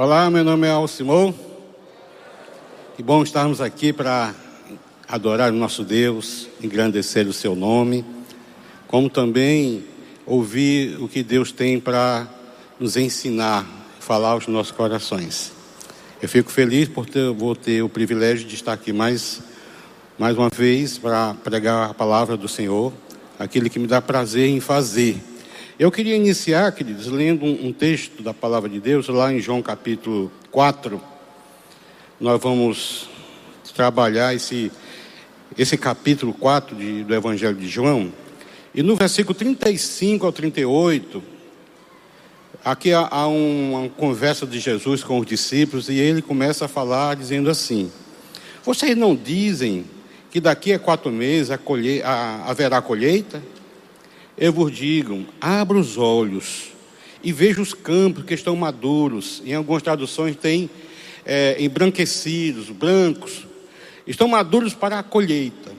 Olá, meu nome é Alcimou. Que bom estarmos aqui para adorar o nosso Deus, engrandecer o seu nome, como também ouvir o que Deus tem para nos ensinar, falar aos nossos corações. Eu fico feliz por ter, vou ter o privilégio de estar aqui mais, mais uma vez para pregar a palavra do Senhor, aquilo que me dá prazer em fazer. Eu queria iniciar, queridos, lendo um, texto da palavra de Deus, lá em João capítulo 4. Nós vamos trabalhar esse, esse capítulo 4 de, do Evangelho de João. E no versículo 35 ao 38, aqui há, há uma, uma conversa de Jesus com os discípulos e ele começa a falar dizendo assim: Vocês não dizem que daqui a quatro meses a colhe, a, haverá colheita? Eu vos digo: abra os olhos e veja os campos que estão maduros. Em algumas traduções tem é, embranquecidos, brancos. Estão maduros para a colheita.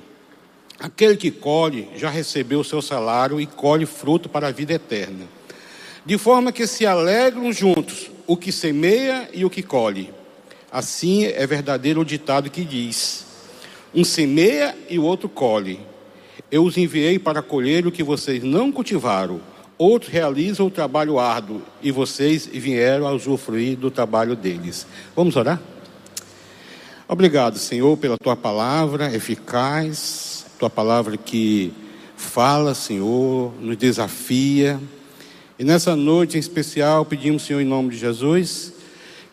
Aquele que colhe já recebeu o seu salário e colhe fruto para a vida eterna. De forma que se alegram juntos o que semeia e o que colhe. Assim é verdadeiro o ditado que diz: um semeia e o outro colhe. Eu os enviei para colher o que vocês não cultivaram. Outros realizam o trabalho árduo e vocês vieram a usufruir do trabalho deles. Vamos orar? Obrigado, Senhor, pela tua palavra eficaz, tua palavra que fala, Senhor, nos desafia. E nessa noite em especial, pedimos, Senhor, em nome de Jesus,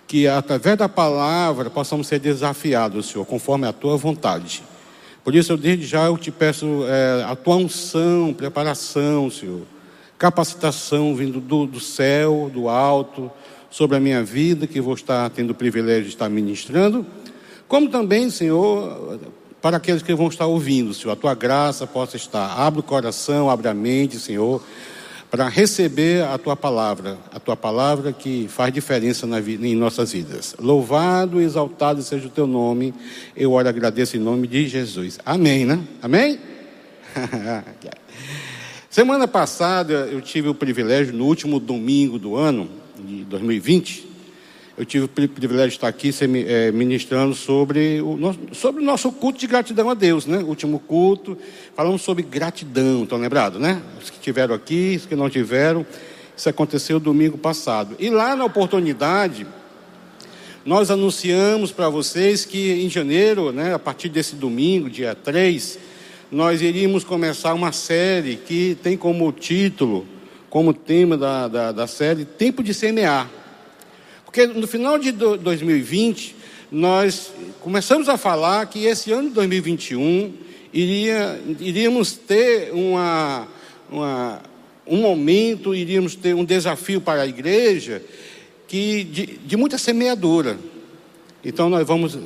que através da palavra possamos ser desafiados, Senhor, conforme a tua vontade. Por isso, eu desde já eu te peço é, a tua unção, preparação, Senhor, capacitação vindo do, do céu, do alto, sobre a minha vida, que vou estar tendo o privilégio de estar ministrando, como também, Senhor, para aqueles que vão estar ouvindo, Senhor, a tua graça possa estar. Abre o coração, abre a mente, Senhor, para receber a tua palavra, a tua palavra que faz diferença na vida, em nossas vidas. Louvado e exaltado seja o teu nome. Eu oro agradeço em nome de Jesus. Amém, né? Amém? Semana passada eu tive o privilégio, no último domingo do ano, de 2020, eu tive o privilégio de estar aqui é, ministrando sobre o, nosso, sobre o nosso culto de gratidão a Deus, né? Último culto, falamos sobre gratidão, estão lembrados, né? Os que tiveram aqui, os que não tiveram, isso aconteceu domingo passado. E lá na oportunidade, nós anunciamos para vocês que em janeiro, né, a partir desse domingo, dia 3, nós iríamos começar uma série que tem como título, como tema da, da, da série, Tempo de Semear. Porque no final de 2020, nós começamos a falar que esse ano de 2021 iria, iríamos ter uma, uma, um momento, iríamos ter um desafio para a igreja que de, de muita semeadura. Então nós vamos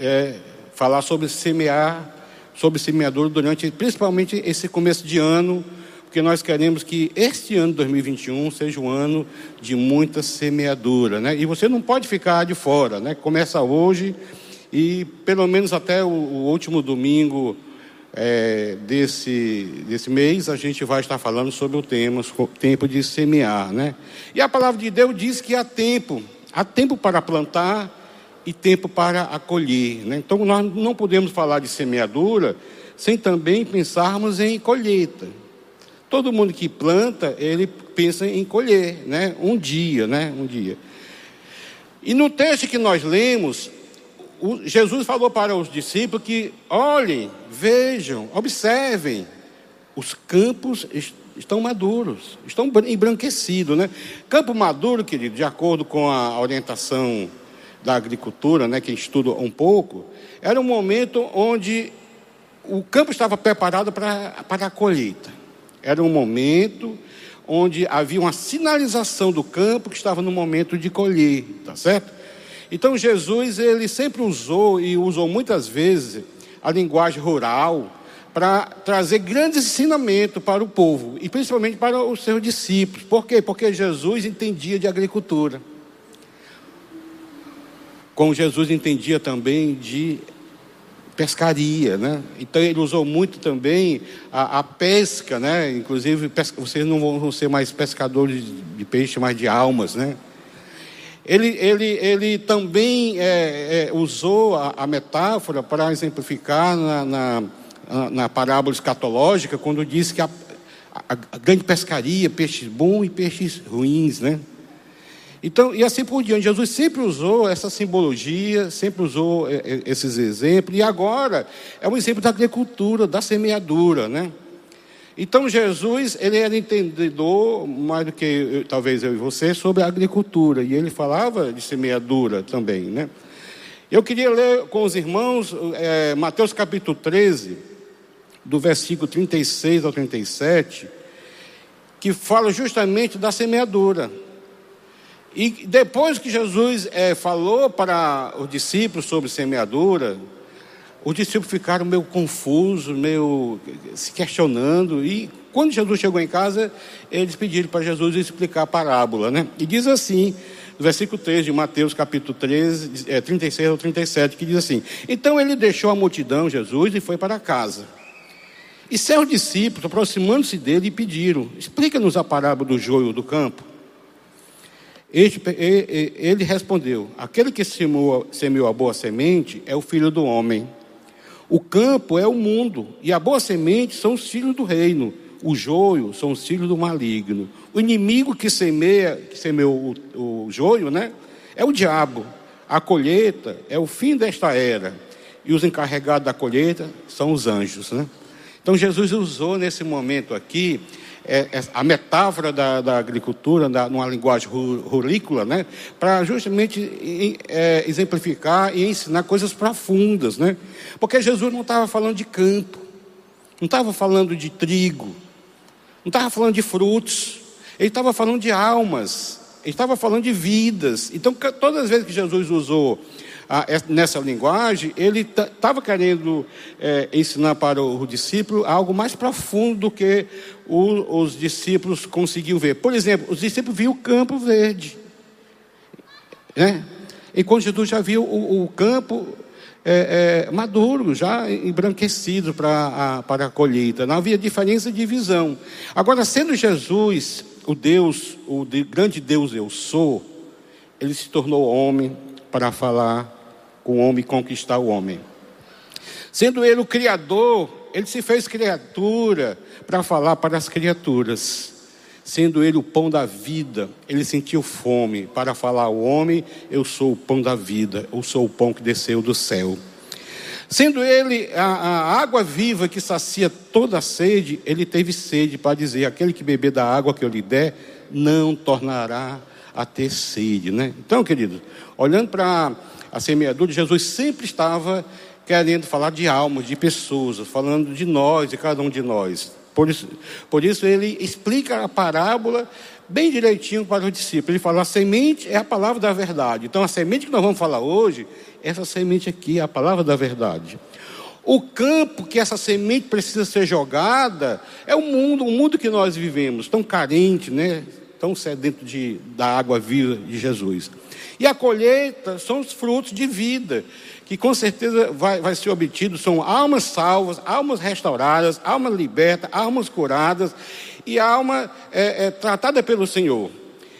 é, falar sobre semear, sobre semeadura durante principalmente esse começo de ano porque nós queremos que este ano 2021 seja um ano de muita semeadura, né? E você não pode ficar de fora, né? Começa hoje e pelo menos até o, o último domingo é, desse, desse mês a gente vai estar falando sobre o tema tempo de semear, né? E a palavra de Deus diz que há tempo, há tempo para plantar e tempo para acolher, né? Então nós não podemos falar de semeadura sem também pensarmos em colheita. Todo mundo que planta, ele pensa em colher, né? Um dia, né? Um dia. E no texto que nós lemos, Jesus falou para os discípulos que olhem, vejam, observem, os campos estão maduros, estão embranquecidos, né? Campo maduro, querido, de acordo com a orientação da agricultura, né, que estuda um pouco, era um momento onde o campo estava preparado para, para a colheita. Era um momento onde havia uma sinalização do campo que estava no momento de colher, tá certo? Então Jesus ele sempre usou e usou muitas vezes a linguagem rural para trazer grandes ensinamentos para o povo e principalmente para os seus discípulos. Por quê? Porque Jesus entendia de agricultura. Como Jesus entendia também de pescaria, né? Então ele usou muito também a, a pesca, né? Inclusive pesca, vocês não vão ser mais pescadores de peixe, mas de almas, né? Ele, ele, ele também é, é, usou a, a, metáfora para exemplificar na, na, na, parábola escatológica, quando disse que a, a grande pescaria, peixes bons e peixes ruins, né? Então, e assim por diante, Jesus sempre usou essa simbologia, sempre usou é, é, esses exemplos, e agora é um exemplo da agricultura, da semeadura, né? Então Jesus, ele era entendedor, mais do que talvez eu e você, sobre a agricultura, e ele falava de semeadura também, né? Eu queria ler com os irmãos é, Mateus capítulo 13, do versículo 36 ao 37, que fala justamente da semeadura. E depois que Jesus é, falou para os discípulos sobre semeadura, os discípulos ficaram meio confusos, meio se questionando. E quando Jesus chegou em casa, eles pediram para Jesus explicar a parábola. Né? E diz assim, no versículo 3 de Mateus, capítulo 13, é, 36 ao 37, que diz assim: Então ele deixou a multidão, Jesus, e foi para casa. E seus discípulos, aproximando-se dele, pediram: Explica-nos a parábola do joio do campo. Ele respondeu: Aquele que semeou a boa semente é o filho do homem. O campo é o mundo, e a boa semente são os filhos do reino. O joio são os filhos do maligno. O inimigo que semeia, que semeou o, o joio, né? É o diabo. A colheita é o fim desta era. E os encarregados da colheita são os anjos, né? Então Jesus usou nesse momento aqui é, é, a metáfora da, da agricultura da, numa linguagem rurícola, né, para justamente é, exemplificar e ensinar coisas profundas, né? Porque Jesus não estava falando de campo, não estava falando de trigo, não estava falando de frutos, ele estava falando de almas, ele estava falando de vidas. Então, todas as vezes que Jesus usou nessa linguagem, ele estava querendo é, ensinar para o, discípulo algo mais profundo do que o, os discípulos conseguiam ver. Por exemplo, os discípulos viam o campo verde. Né? Enquanto Jesus já viu o, o campo é, é, maduro, já embranquecido para a, para colheita. Não havia diferença de visão. Agora, sendo Jesus o Deus, o grande Deus eu sou, ele se tornou homem para falar o homem conquistar o homem. Sendo ele o Criador, ele se fez criatura para falar para as criaturas. Sendo ele o pão da vida, ele sentiu fome para falar ao homem: Eu sou o pão da vida, eu sou o pão que desceu do céu. Sendo ele a, a, água viva que sacia toda a sede, ele teve sede para dizer: aquele que beber da água que eu lhe der, não tornará a ter sede. Né? Então, querido, olhando para a semeadura, Jesus sempre estava querendo falar de almas, de pessoas, falando de nós, de cada um de nós. Por isso, por isso ele explica a parábola bem direitinho para os discípulos. Ele fala: a semente é a palavra da verdade. Então, a semente que nós vamos falar hoje, essa semente aqui é a palavra da verdade. O campo que essa semente precisa ser jogada é o mundo, o mundo que nós vivemos, tão carente, né? Tão sedento de, da água viva de Jesus. E a colheita são os frutos de vida, que com certeza vai, vai ser obtido, são almas salvas, almas restauradas, almas libertas, almas curadas e alma é, é, tratada pelo Senhor.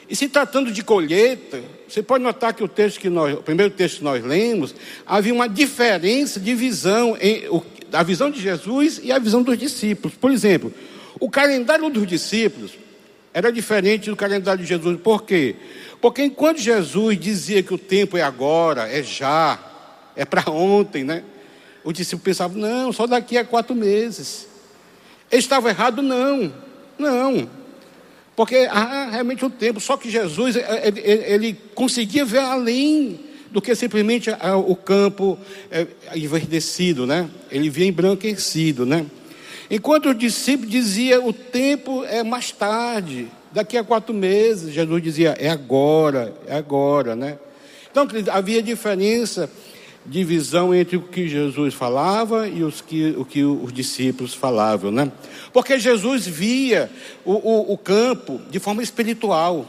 E se tratando de colheita, você pode notar que o texto que nós, o primeiro texto que nós lemos, havia uma diferença de visão em o, a visão de Jesus e a visão dos discípulos. Por exemplo, o calendário dos discípulos era diferente do calendário de Jesus. Por quê? Porque enquanto Jesus dizia que o tempo é agora, é já, é para ontem, né? O discípulo pensava, não, só daqui a quatro meses. Ele estava errado? Não, não. Porque há realmente um tempo, só que Jesus, eh, ele, ele, ele conseguia ver além do que simplesmente o campo é, enverdecido, né? Ele via embranquecido, né? Enquanto o discípulo dizia, o tempo é mais tarde, daqui a quatro meses, Jesus dizia, é agora, é agora, né? Então, havia diferença de visão entre o que Jesus falava e os que, o que os discípulos falavam, né? Porque Jesus via o, o, o campo de forma espiritual.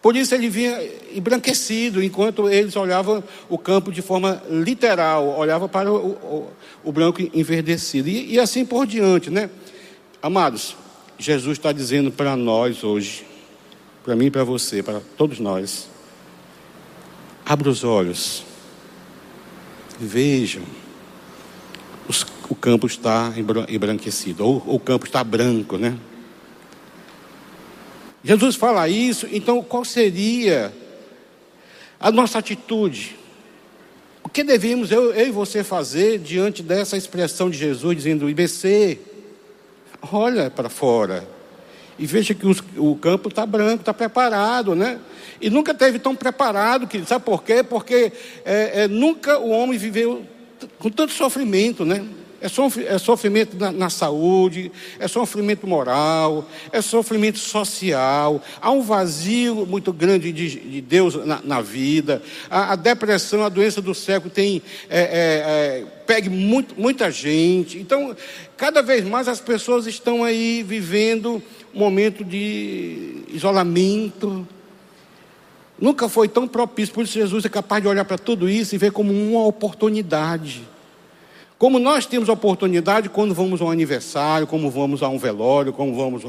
Por isso ele vinha embranquecido, enquanto eles olhavam o campo de forma literal, olhavam para o, o, o branco enverdecido. E, e assim por diante, né? Amados, Jesus está dizendo para nós hoje, para mim e para você, para todos nós, Abra os olhos. Vejam. Os, o campo está embranquecido, ou o campo está branco, né? Jesus fala isso, então qual seria a nossa atitude? O que devemos eu, eu e você fazer diante dessa expressão de Jesus dizendo: IBC, olha para fora e veja que os, o campo está branco, está preparado, né? E nunca teve tão preparado, que sabe por quê? Porque é, é, nunca o homem viveu com tanto sofrimento, né? É, é sofrimento na, na, saúde, é sofrimento moral, é sofrimento social. Há um vazio muito grande de, de Deus na, na vida. A, a, depressão, a doença do século tem é, é, é, pegue muito, muita gente. Então, cada vez mais as pessoas estão aí vivendo um momento de isolamento. Nunca foi tão propício, por isso Jesus é capaz de olhar para tudo isso e ver como uma oportunidade. Como nós temos oportunidade quando vamos a um aniversário, como vamos a um velório, como vamos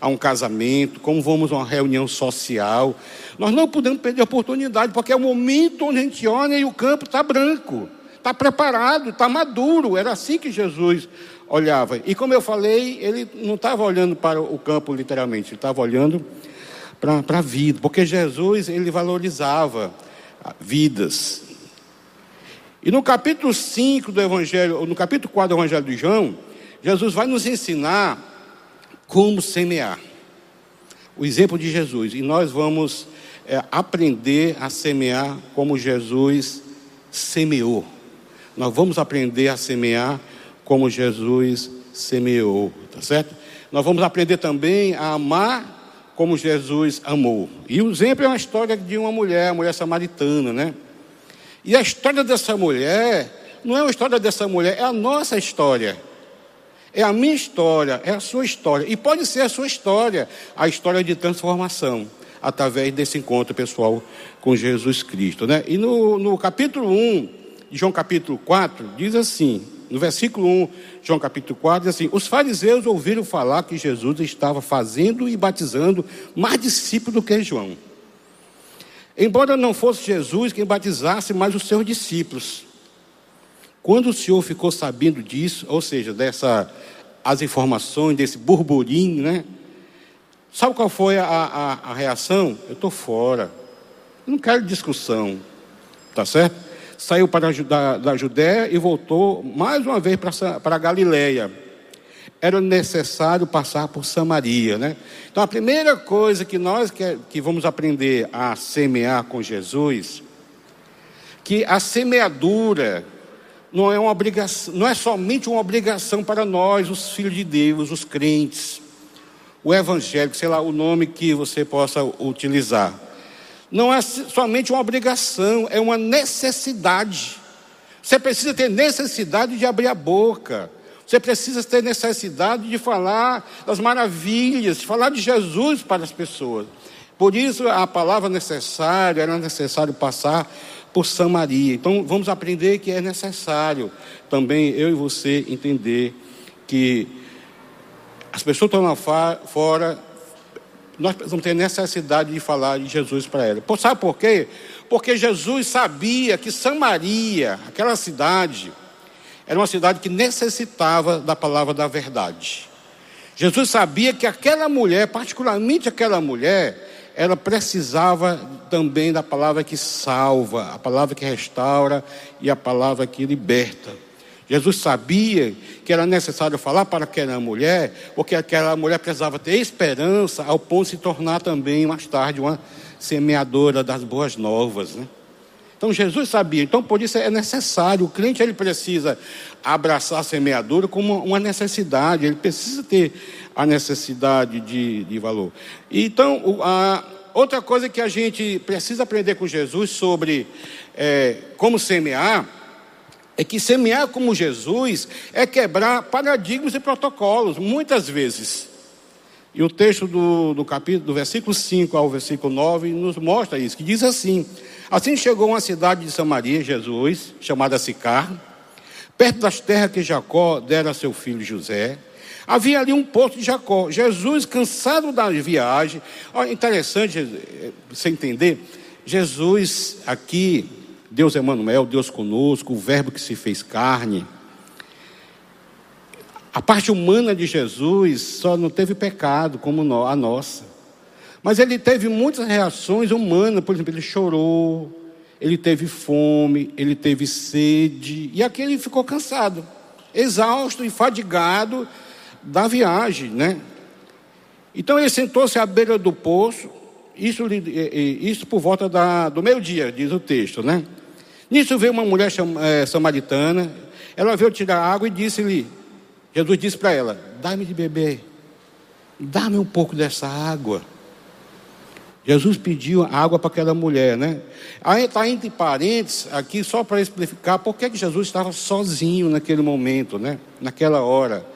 a um casamento, como vamos a uma reunião social. Nós não podemos perder a oportunidade, porque é o momento onde a gente olha e o campo está branco, está preparado, está maduro. Era assim que Jesus olhava. E como eu falei, ele não estava olhando para o campo literalmente, ele estava olhando para a vida, porque Jesus ele valorizava vidas, e no capítulo 5 do Evangelho, no capítulo 4 do Evangelho de João, Jesus vai nos ensinar como semear. O exemplo de Jesus. E nós vamos é, aprender a semear como Jesus semeou. Nós vamos aprender a semear como Jesus semeou, tá certo? Nós vamos aprender também a amar como Jesus amou. E o exemplo é uma história de uma mulher, a mulher samaritana, né? E a história dessa mulher não é a história dessa mulher, é a nossa história. É a minha história, é a sua história. E pode ser a sua história, a história de transformação, através desse encontro pessoal com Jesus Cristo. Né? E no, no capítulo 1, de João capítulo 4, diz assim: no versículo 1, João capítulo 4, diz assim: Os fariseus ouviram falar que Jesus estava fazendo e batizando mais discípulos do que João. Embora não fosse Jesus quem batizasse, mas os seus discípulos. Quando o Senhor ficou sabendo disso, ou seja, dessa as informações, desse burburinho, né? Sabe qual foi a, a, a reação? Eu estou fora. Eu não quero discussão. Tá certo? Saiu para da, da Judéia e voltou mais uma vez para, para a Galileia era necessário passar por Samaria, né? Então a primeira coisa que nós que, que vamos aprender a semear com Jesus, que a semeadura não é uma obrigação, não é somente uma obrigação para nós, os filhos de Deus, os crentes, o evangélico, sei lá o nome que você possa utilizar. Não é somente uma obrigação, é uma necessidade. Você precisa ter necessidade de abrir a boca você precisa ter necessidade de falar das maravilhas, de falar de Jesus para as pessoas. Por isso a palavra necessária, era necessário passar por Samaria. Então vamos aprender que é necessário também eu e você entender que as pessoas estão lá fora, nós precisamos ter necessidade de falar de Jesus para elas. Sabe por quê? Porque Jesus sabia que Samaria, aquela cidade, era uma cidade que necessitava da palavra da verdade. Jesus sabia que aquela mulher, particularmente aquela mulher, ela precisava também da palavra que salva, a palavra que restaura e a palavra que liberta. Jesus sabia que era necessário falar para aquela mulher, porque aquela mulher precisava ter esperança ao ponto de se tornar também mais tarde uma semeadora das boas novas. Né? Então Jesus sabia, então por isso é necessário, o crente ele precisa abraçar a semeadura como uma necessidade, ele precisa ter a necessidade de, de valor. Então, a, outra coisa que a gente precisa aprender com Jesus sobre é, como semear, é que semear como Jesus é quebrar paradigmas e protocolos, muitas vezes. E o texto do, do capítulo, do versículo 5 ao versículo 9, nos mostra isso, que diz assim: Assim chegou uma cidade de Samaria, Jesus, chamada Sicar, perto das terras que Jacó dera a seu filho José. Havia ali um poço de Jacó. Jesus, cansado da viagem, olha, interessante eh, você entender, Jesus aqui, Deus Emmanuel, Deus conosco, o Verbo que se fez carne. A parte humana de Jesus só não teve pecado como a nossa. Mas ele teve muitas reações humanas, por exemplo, ele chorou, ele teve fome, ele teve sede, e aqui ele ficou cansado, exausto e fadigado da viagem, né? Então ele sentou-se à beira do poço, isso, isso por volta da, do meio-dia, diz o texto, né? Nisso veio uma mulher é, samaritana, ela veio tirar água e disse-lhe, Jesus disse para ela: Dá-me de beber, dá-me um pouco dessa água. Jesus pediu água para aquela mulher, né? Aí está entre parênteses aqui só para explicar por que Jesus estava sozinho naquele momento, né? Naquela hora.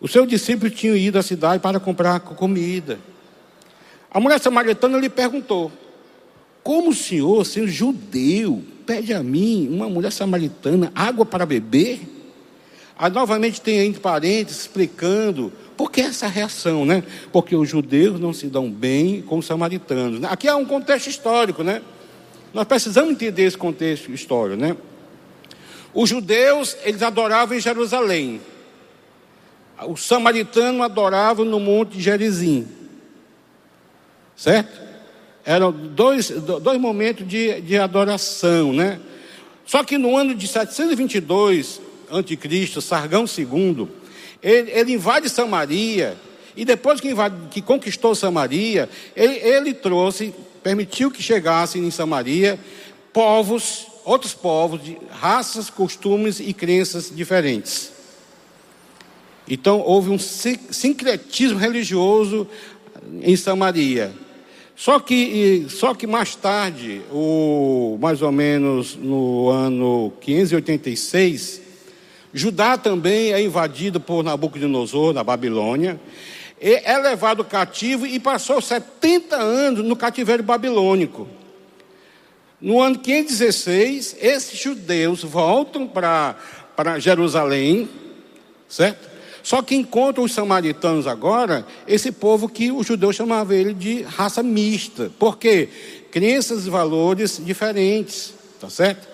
Os seus discípulos tinham ido à cidade para comprar comida. A mulher samaritana lhe perguntou: Como o senhor, sendo judeu, pede a mim, uma mulher samaritana, água para beber? Aí novamente tem entre parênteses explicando por que essa reação, né? Porque os judeus não se dão bem com os samaritanos. Aqui há um contexto histórico, né? Nós precisamos entender esse contexto histórico, né? Os judeus, eles adoravam em Jerusalém. Os samaritanos adoravam no Monte Gerizim. Certo? Eram dois, dois momentos de, de adoração, né? Só que no ano de 722 anticristo, Sargão II, ele, ele invade Samaria, e depois que, invade, que conquistou Samaria, ele, ele trouxe, permitiu que chegassem em Samaria povos, outros povos, de raças, costumes e crenças diferentes. Então houve um sincretismo religioso em Samaria. Só que, só que mais tarde, o, mais ou menos no ano 586, Judá também é invadido por Nabucodonosor, na Babilônia, é levado cativo e passou 70 anos no cativeiro babilônico. No ano 516, esses judeus voltam para Jerusalém, certo? Só que encontram os samaritanos agora, esse povo que os judeus chamavam ele de raça mista. Por quê? Crenças e valores diferentes, tá certo?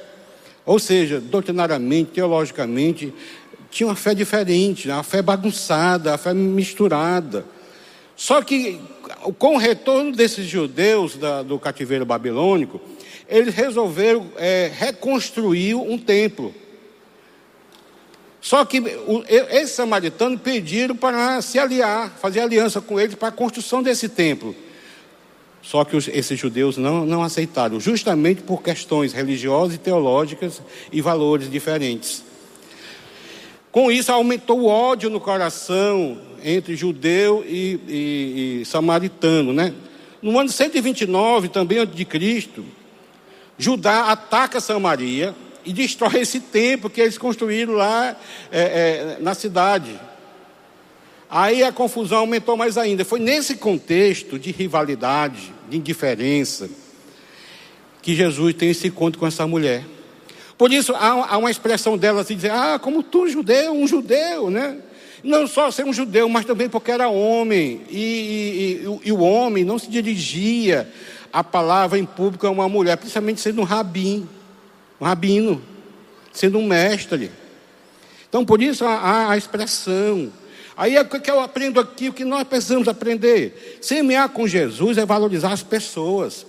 Ou seja, doutrinariamente, teologicamente, tinha uma fé diferente, uma fé bagunçada, uma fé misturada. Só que, com o retorno desses judeus da, do cativeiro babilônico, eles resolveram é, reconstruir um templo. Só que esses samaritanos pediram para se aliar, fazer aliança com eles para a construção desse templo. Só que os, esses judeus não, não aceitaram, justamente por questões religiosas e teológicas e valores diferentes. Com isso, aumentou o ódio no coração entre judeu e, e, e samaritano. Né? No ano 129, também antes de Cristo, Judá ataca Samaria e destrói esse templo que eles construíram lá é, é, na cidade. Aí a confusão aumentou mais ainda. Foi nesse contexto de rivalidade, de indiferença, que Jesus tem esse encontro com essa mulher. Por isso há, uma expressão dela assim, dizer, ah, como tu judeu, um judeu, né? Não só ser um judeu, mas também porque era homem. E, e, e, o homem não se dirigia a palavra em público a uma mulher, principalmente sendo um rabino, um rabino, sendo um mestre. Então, por isso há a expressão. Aí é o que eu aprendo aqui, o que nós precisamos aprender. Semear com Jesus é valorizar as pessoas,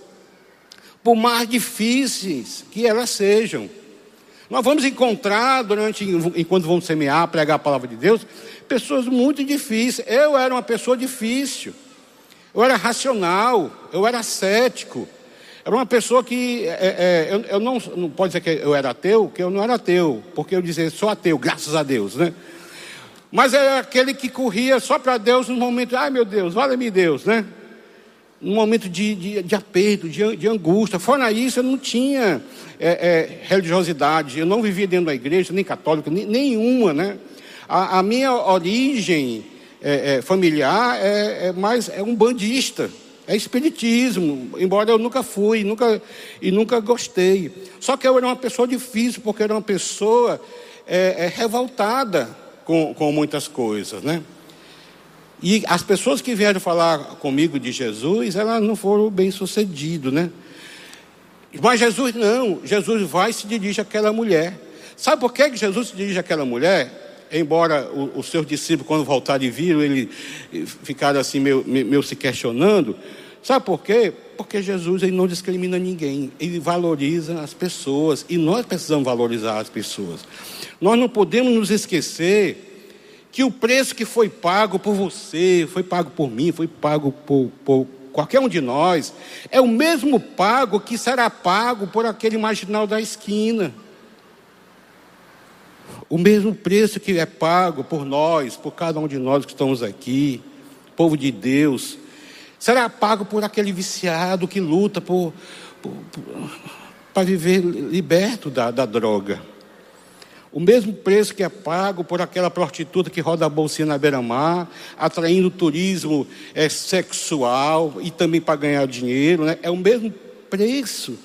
por mais difíceis que elas sejam. Nós vamos encontrar durante, enquanto vamos semear, pregar a palavra de Deus, pessoas muito difíceis. Eu era uma pessoa difícil. Eu era racional, eu era cético. Era uma pessoa que é, é, eu, eu, não, não pode dizer que eu era ateu, que eu não era ateu, porque eu dizia sou ateu, graças a Deus, né? Mas era aquele que corria só para Deus no momento, ai meu Deus, vale-me Deus, né? No momento de, de, de aperto, de, de, angústia. Fora isso, eu não tinha é, é, religiosidade, eu não vivia dentro da igreja, nem católica, nem, nenhuma, né? A, a minha origem é, é familiar é, é, mais é um bandista, é espiritismo, embora eu nunca fui, nunca e nunca gostei. Só que eu era uma pessoa difícil, porque era uma pessoa é, é, revoltada com, com muitas coisas, né? E as pessoas que vieram falar comigo de Jesus, elas não foram bem sucedidas, né? Mas Jesus não, Jesus vai e se dirige àquela mulher. Sabe por que Jesus se dirige àquela mulher? Embora os seus discípulos, quando voltarem e viram, ele ficaram assim, meio, meio se questionando. Sabe por quê? Porque Jesus ele não discrimina ninguém, ele valoriza as pessoas e nós precisamos valorizar as pessoas. Nós não podemos nos esquecer que o preço que foi pago por você, foi pago por mim, foi pago por, por qualquer um de nós, é o mesmo pago que será pago por aquele marginal da esquina. O mesmo preço que é pago por nós, por cada um de nós que estamos aqui, povo de Deus, será pago por aquele viciado que luta por, para viver liberto da, da droga. O mesmo preço que é pago por aquela prostituta que roda a bolsinha na beira-mar, atraindo turismo é, sexual e também para ganhar dinheiro, né? é o mesmo preço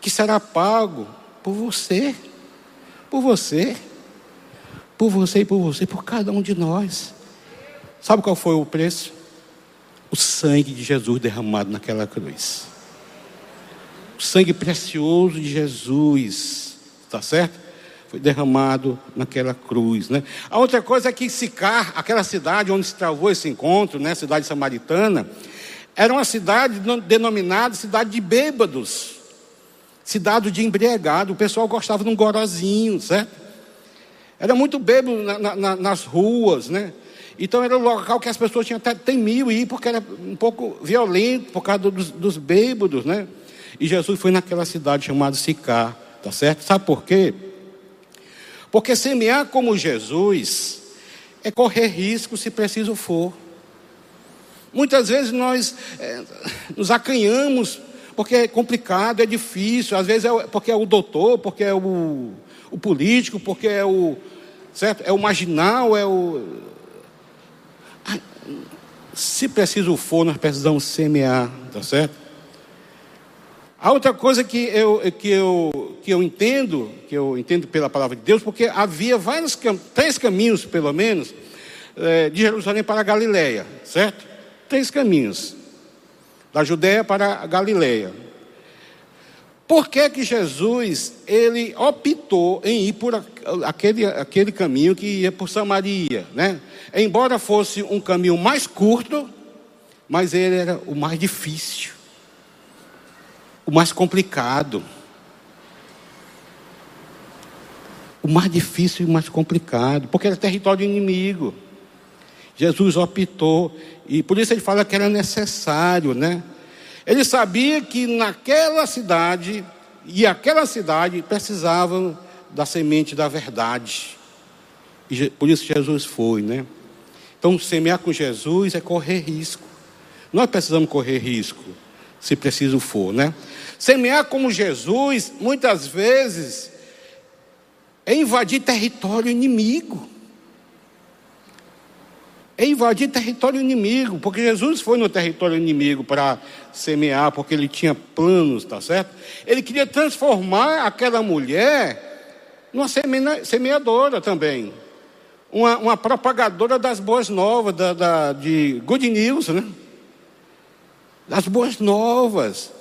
que será pago por você, por você por você e por você, por cada um de nós. Sabe qual foi o preço? O sangue de Jesus derramado naquela cruz. O sangue precioso de Jesus, está certo? Foi derramado naquela cruz, né? A outra coisa é que Sicar, aquela cidade onde se travou esse encontro, né, cidade samaritana, era uma cidade denominada cidade de bêbados, cidade de embriagado. O pessoal gostava de um gorozinho, certo? Era muito bêbado na, na, nas ruas, né? Então era um local que as pessoas tinham até temiam ir, porque era um pouco violento por causa dos, dos bêbados, né? E Jesus foi naquela cidade chamada Sicá, tá certo? Sabe por quê? Porque semear como Jesus é correr risco se preciso for. Muitas vezes nós é, nos acanhamos porque é complicado, é difícil, às vezes é porque é o doutor, porque é o, o político, porque é o, certo? É o marginal, é o. Se preciso for, nós precisamos semear, tá certo? A outra coisa que eu, que eu, que eu entendo, que eu entendo pela palavra de Deus, porque havia vários, três caminhos, pelo menos, é, de Jerusalém para a Galileia, certo? Três caminhos. Da Judéia para a Galileia. Por que, que Jesus ele optou em ir por aquele, aquele caminho que ia por Samaria, né? Embora fosse um caminho mais curto, mas ele era o mais difícil, o mais complicado. O mais difícil e o mais complicado, porque era território inimigo. Jesus optou, e por isso ele fala que era necessário, né? Ele sabia que naquela cidade e aquela cidade precisavam da semente da verdade. E por isso Jesus foi, né? Então, semear com Jesus é correr risco. Nós precisamos correr risco, se preciso for, né? Semear como Jesus, muitas vezes, é invadir território inimigo é invadir território inimigo, porque Jesus foi no território inimigo para semear, porque ele tinha planos, tá certo? Ele queria transformar aquela mulher numa semeadora também, uma, uma propagadora das boas novas, da, da, de good news, né? Das boas novas.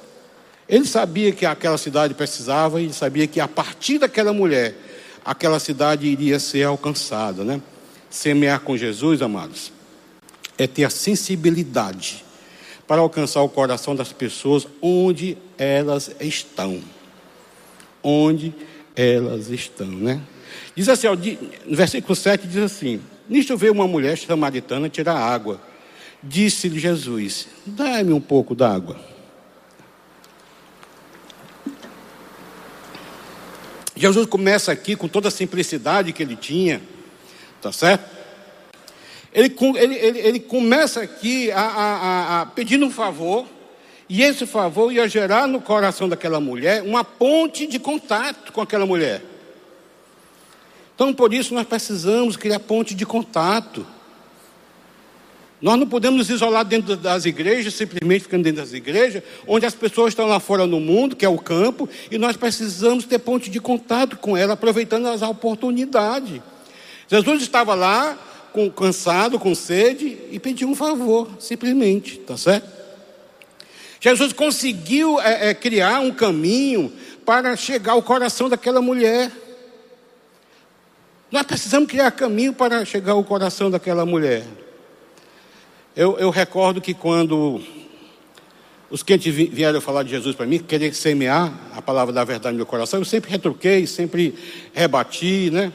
Ele sabia que aquela cidade precisava, ele sabia que a partir daquela mulher, aquela cidade iria ser alcançada, né? Semear com Jesus, amados, é ter a sensibilidade para alcançar o coração das pessoas onde elas estão. Onde elas estão, né? Diz assim, ó, no versículo 7 diz assim: Nisto veio uma mulher samaritana tirar água. Disse-lhe Jesus: Dá-me um pouco d'água. Jesus começa aqui com toda a simplicidade que ele tinha Tá certo? Ele, ele, ele, ele começa aqui a, a, a, pedindo um favor, e esse favor ia gerar no coração daquela mulher uma ponte de contato com aquela mulher. Então, por isso, nós precisamos criar ponte de contato. Nós não podemos nos isolar dentro das igrejas, simplesmente ficando dentro das igrejas, onde as pessoas estão lá fora no mundo, que é o campo, e nós precisamos ter ponte de contato com ela, aproveitando as oportunidades. Jesus estava lá, com, cansado, com sede, e pediu um favor, simplesmente, tá certo? Jesus conseguiu é, é, criar um caminho para chegar ao coração daquela mulher. Nós precisamos criar caminho para chegar ao coração daquela mulher. Eu, eu recordo que quando os clientes vieram falar de Jesus para mim, querer semear a palavra da verdade no meu coração, eu sempre retruquei, sempre rebati, né?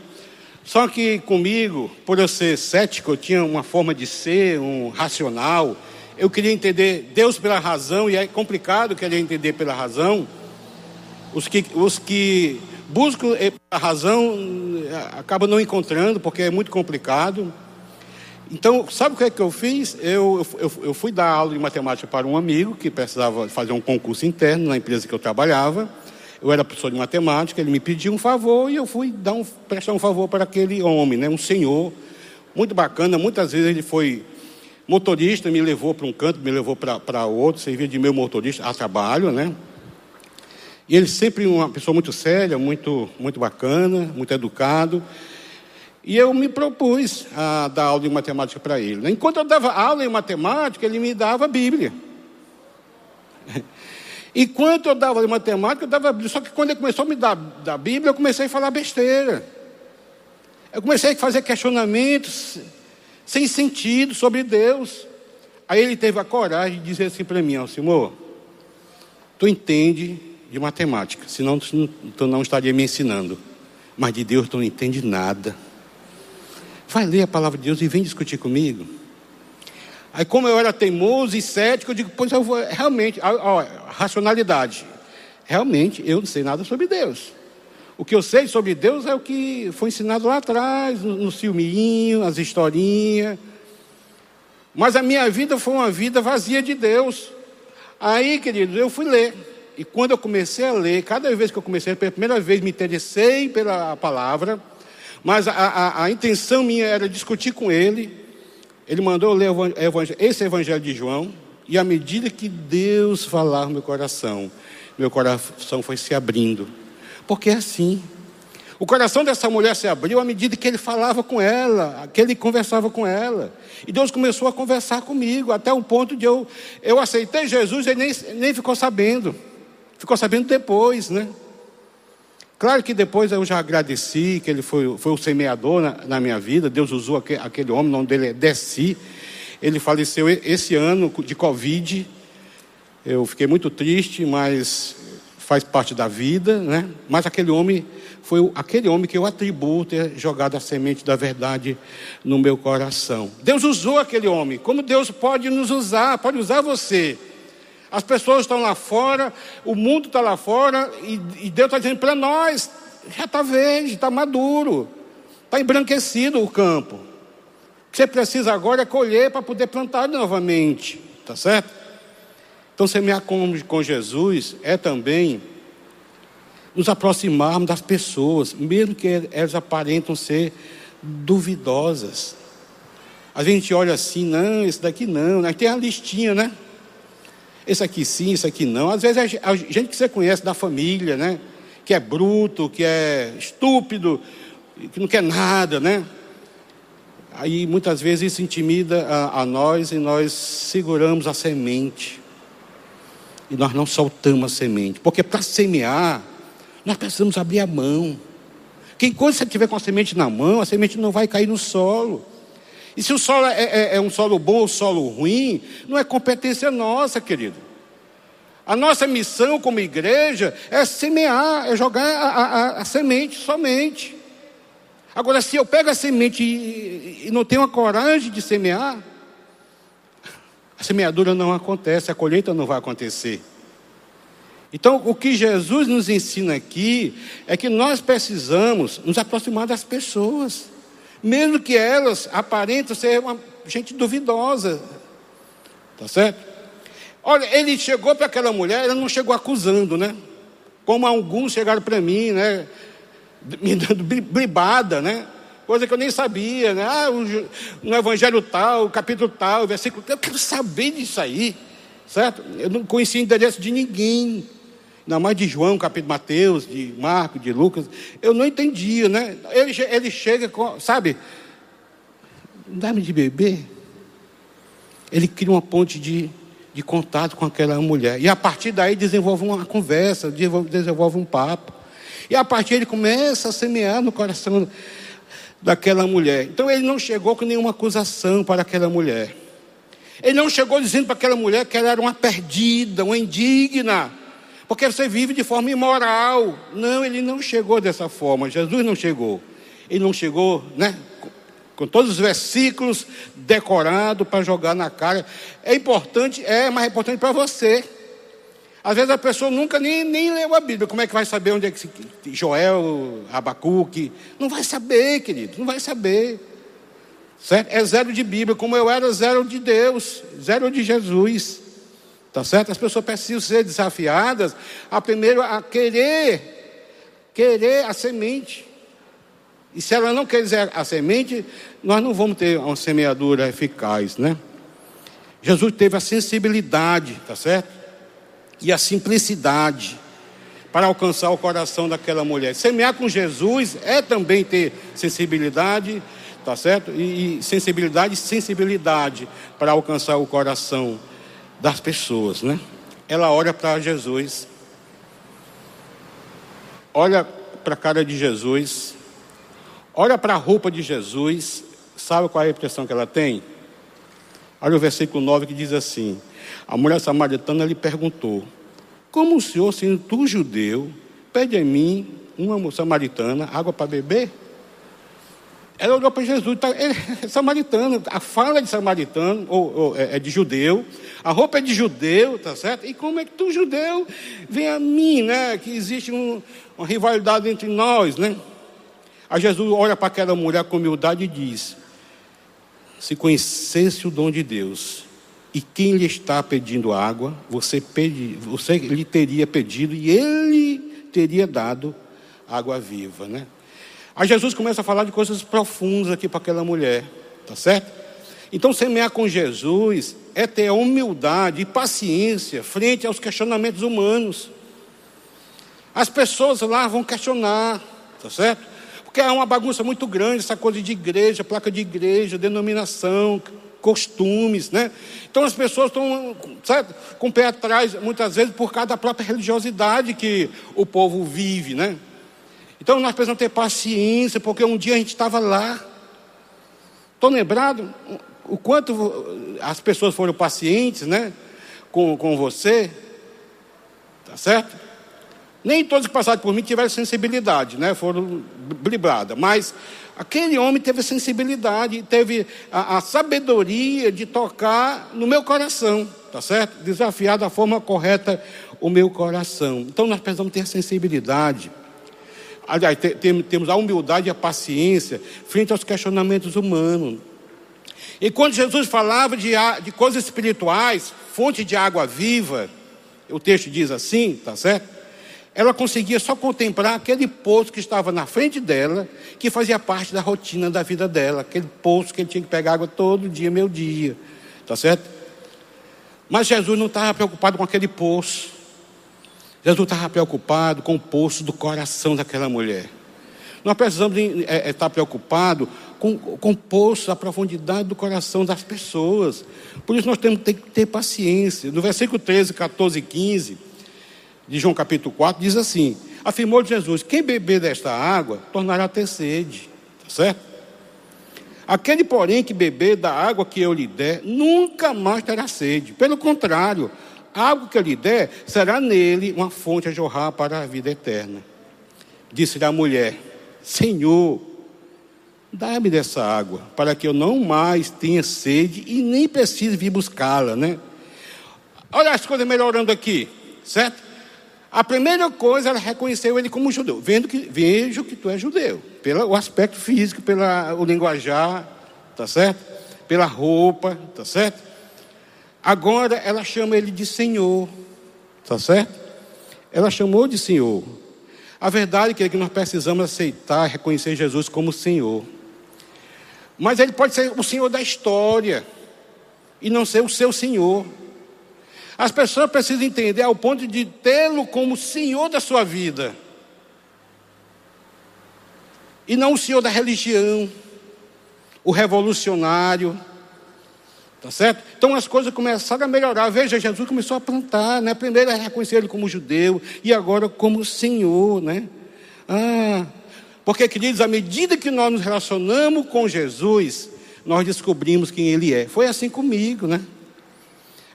Só que comigo, por eu ser cético, eu tinha uma forma de ser, um racional. Eu queria entender Deus pela razão, e é complicado querer entender pela razão. Os que, os que buscam a razão eh, acabam não encontrando, porque é muito complicado. Então, sabe o que é que eu fiz? Eu, eu, eu fui dar aula de matemática para um amigo que precisava fazer um concurso interno na empresa que eu trabalhava. Eu era professor de matemática, ele me pediu um favor e eu fui dar um, prestar um favor para aquele homem, né, um senhor, muito bacana. Muitas vezes ele foi motorista, me levou para um canto, me levou para outro, servia de meu motorista a trabalho, né? E ele sempre uma pessoa muito séria, muito, muito bacana, muito educado. E eu me propus a dar aula de matemática para ele. Né? Enquanto eu dava aula em matemática, ele me dava a Bíblia. Enquanto eu dava matemática, eu dava Bíblia. Só que quando ele começou a me dar da Bíblia, eu comecei a falar besteira. Eu comecei a fazer questionamentos sem sentido sobre Deus. Aí ele teve a coragem de dizer assim para mim, ó, Senhor, tu entende de matemática, senão tu, tu não estaria me ensinando. Mas de Deus tu não entende nada. Vai ler a palavra de Deus e vem discutir comigo. Aí, como eu era teimoso e cético, eu digo, pois eu vou, realmente, ó, racionalidade. Realmente, eu não sei nada sobre Deus. O que eu sei sobre Deus é o que foi ensinado lá atrás, no, no filminho, as historinhas. Mas a minha vida foi uma vida vazia de Deus. Aí, queridos, eu fui ler. E quando eu comecei a ler, cada vez que eu comecei, pela primeira vez me interessei pela palavra, mas a, a, a intenção minha era discutir com ele, ele mandou ler esse evangelho de João, e à medida que Deus falava no meu coração, meu coração foi se abrindo. Porque é assim. O coração dessa mulher se abriu à medida que ele falava com ela, que ele conversava com ela. E Deus começou a conversar comigo, até o ponto de eu, eu aceitei Jesus e nem, nem ficou sabendo. Ficou sabendo depois, né? Claro que depois eu já agradeci, que ele foi, foi o semeador na, na minha vida. Deus usou aquele, aquele homem, o nome dele é Desci. Ele faleceu esse ano de Covid. Eu fiquei muito triste, mas faz parte da vida, né? Mas aquele homem foi aquele homem que eu atribuo ter jogado a semente da verdade no meu coração. Deus usou aquele homem, como Deus pode nos usar, pode usar você. As pessoas estão lá fora, o mundo está lá fora, e, e Deus está dizendo para nós: já está verde, está maduro, está embranquecido o campo. O que você precisa agora é colher para poder plantar novamente, tá certo? Então, semear com, com Jesus é também nos aproximarmos das pessoas, mesmo que elas aparentam ser duvidosas. A gente olha assim, não, esse daqui não, né? tem a listinha, né? Esse aqui sim, esse aqui não. Às vezes a gente que você conhece da família, né? Que é bruto, que é estúpido, que não quer nada, né? Aí muitas vezes isso intimida a, a nós e nós seguramos a semente. E nós não soltamos a semente. Porque para semear, nós precisamos abrir a mão. Que enquanto você tiver com a semente na mão, a semente não vai cair no solo. E se o solo é, é, é um solo bom ou solo ruim, não é competência nossa, querido. A nossa missão como igreja é semear, é jogar a, a, a semente somente. Agora, se eu pego a semente e, e não tenho a coragem de semear, a semeadura não acontece, a colheita não vai acontecer. Então, o que Jesus nos ensina aqui é que nós precisamos nos aproximar das pessoas mesmo que elas aparentem ser uma gente duvidosa. Tá certo? Olha, ele chegou para aquela mulher, ele não chegou acusando, né? Como alguns chegaram para mim, né? Me dando bribada, né? Coisa que eu nem sabia, né? Ah, no evangelho tal, capítulo tal, versículo tal. Eu quero saber disso aí, certo? Eu não conhecia o endereço de ninguém. Ainda mais de João, capítulo de Mateus, de Marcos, de Lucas. Eu não entendia, né? Ele, ele chega com, sabe, dá-me de beber. Ele cria uma ponte de de contato com aquela mulher. E a partir daí desenvolve uma conversa, desenvolve um papo. E a partir ele começa a semear no coração daquela mulher. Então ele não chegou com nenhuma acusação para aquela mulher. Ele não chegou dizendo para aquela mulher que ela era uma perdida, uma indigna, porque você vive de forma imoral. Não, ele não chegou dessa forma. Jesus não chegou. Ele não chegou, né? Com todos os versículos decorados para jogar na cara. É importante, é, mas é importante para você. Às vezes a pessoa nunca nem, nem leu a Bíblia. Como é que vai saber onde é que Joel, Abacuque? Não vai saber, querido, não vai saber. Certo? É zero de Bíblia, como eu era zero de Deus, zero de Jesus. Tá certo? As pessoas precisam ser desafiadas a primeiro a querer, querer a semente. E se ela não quiser a semente, nós não vamos ter uma semeadura eficaz, né? Jesus teve a sensibilidade, tá certo? E a simplicidade para alcançar o coração daquela mulher. Semear com Jesus é também ter sensibilidade, tá certo? E, e sensibilidade sensibilidade para alcançar o coração das pessoas, né? Ela olha para Jesus, olha para a cara de Jesus, olha para a roupa de Jesus, sabe qual é a impressão que ela tem? Olha o versículo 9 que diz assim: A mulher samaritana lhe perguntou: Como o senhor, sendo tu judeu, pede a mim, uma samaritana, água para beber? Ela olhou para Jesus, tá, é samaritano, a fala é de samaritano, ou, ou é, é, de judeu, a roupa é de judeu, tá certo? E como é que tu, judeu, vem a mim, né? Que existe um, uma rivalidade entre nós, né? Aí Jesus olha para aquela mulher com humildade e diz: Se conhecesse o dom de Deus, e quem lhe está pedindo água, você, pedi, você lhe teria pedido e ele teria dado água viva, né? Aí Jesus começa a falar de coisas profundas aqui para aquela mulher, tá certo? Então, semear com Jesus é ter humildade e paciência frente aos questionamentos humanos. As pessoas lá vão questionar, tá certo? Porque é uma bagunça muito grande essa coisa de igreja, placa de igreja, denominação, costumes, né? Então as pessoas estão, certo? Com o pé atrás, muitas vezes, por causa da própria religiosidade que o povo vive, né? Então nós precisamos ter paciência, porque um dia a gente estava lá. Estou lembrado o quanto as pessoas foram pacientes, né? Com, com você. Tá certo? Nem todos que passaram por mim tiveram sensibilidade, né? Foram bribradas. Mas aquele homem teve sensibilidade, teve a, a, sabedoria de tocar no meu coração, tá certo? Desafiar da forma correta o meu coração. Então nós precisamos ter sensibilidade. Aliás, temos a humildade e a paciência frente aos questionamentos humanos. E quando Jesus falava de, de coisas espirituais, fonte de água viva, o texto diz assim, tá certo? Ela conseguia só contemplar aquele poço que estava na frente dela, que fazia parte da rotina da vida dela, aquele poço que ele tinha que pegar água todo dia, meu dia, tá certo? Mas Jesus não estava preocupado com aquele poço. Jesus estava preocupado com o poço do coração daquela mulher. Nós precisamos é, é, estar preocupados com, com o poço, a profundidade do coração das pessoas. Por isso nós temos que ter, ter paciência. No versículo 13, 14 e 15 de João capítulo 4, diz assim: Afirmou Jesus: Quem beber desta água tornará a ter sede. Tá certo? Aquele, porém, que beber da água que eu lhe der, nunca mais terá sede. Pelo contrário, água que eu lhe der será nele uma fonte a jorrar para a vida eterna. Disse-lhe a mulher: Senhor, dá-me dessa água, para que eu não mais tenha sede e nem precise vir buscá-la, né? Olha as coisas melhorando aqui, certo? A primeira coisa, ela reconheceu ele como judeu, vendo que vejo que tu és judeu, pelo aspecto físico, pelo linguajar, tá certo? Pela roupa, tá certo? Agora ela chama ele de Senhor, tá certo? Ela chamou de Senhor. A verdade é que nós precisamos aceitar, reconhecer Jesus como Senhor. Mas ele pode ser o Senhor da história e não ser o seu Senhor. As pessoas precisam entender ao ponto de tê-lo como Senhor da sua vida. E não o Senhor da religião, o revolucionário, Tá certo? Então as coisas começaram a melhorar. Veja, Jesus começou a plantar, né? Primeiro a reconhecer ele como judeu e agora como Senhor, né? Ah, porque, queridos, à medida que nós nos relacionamos com Jesus, nós descobrimos quem Ele é. Foi assim comigo, né?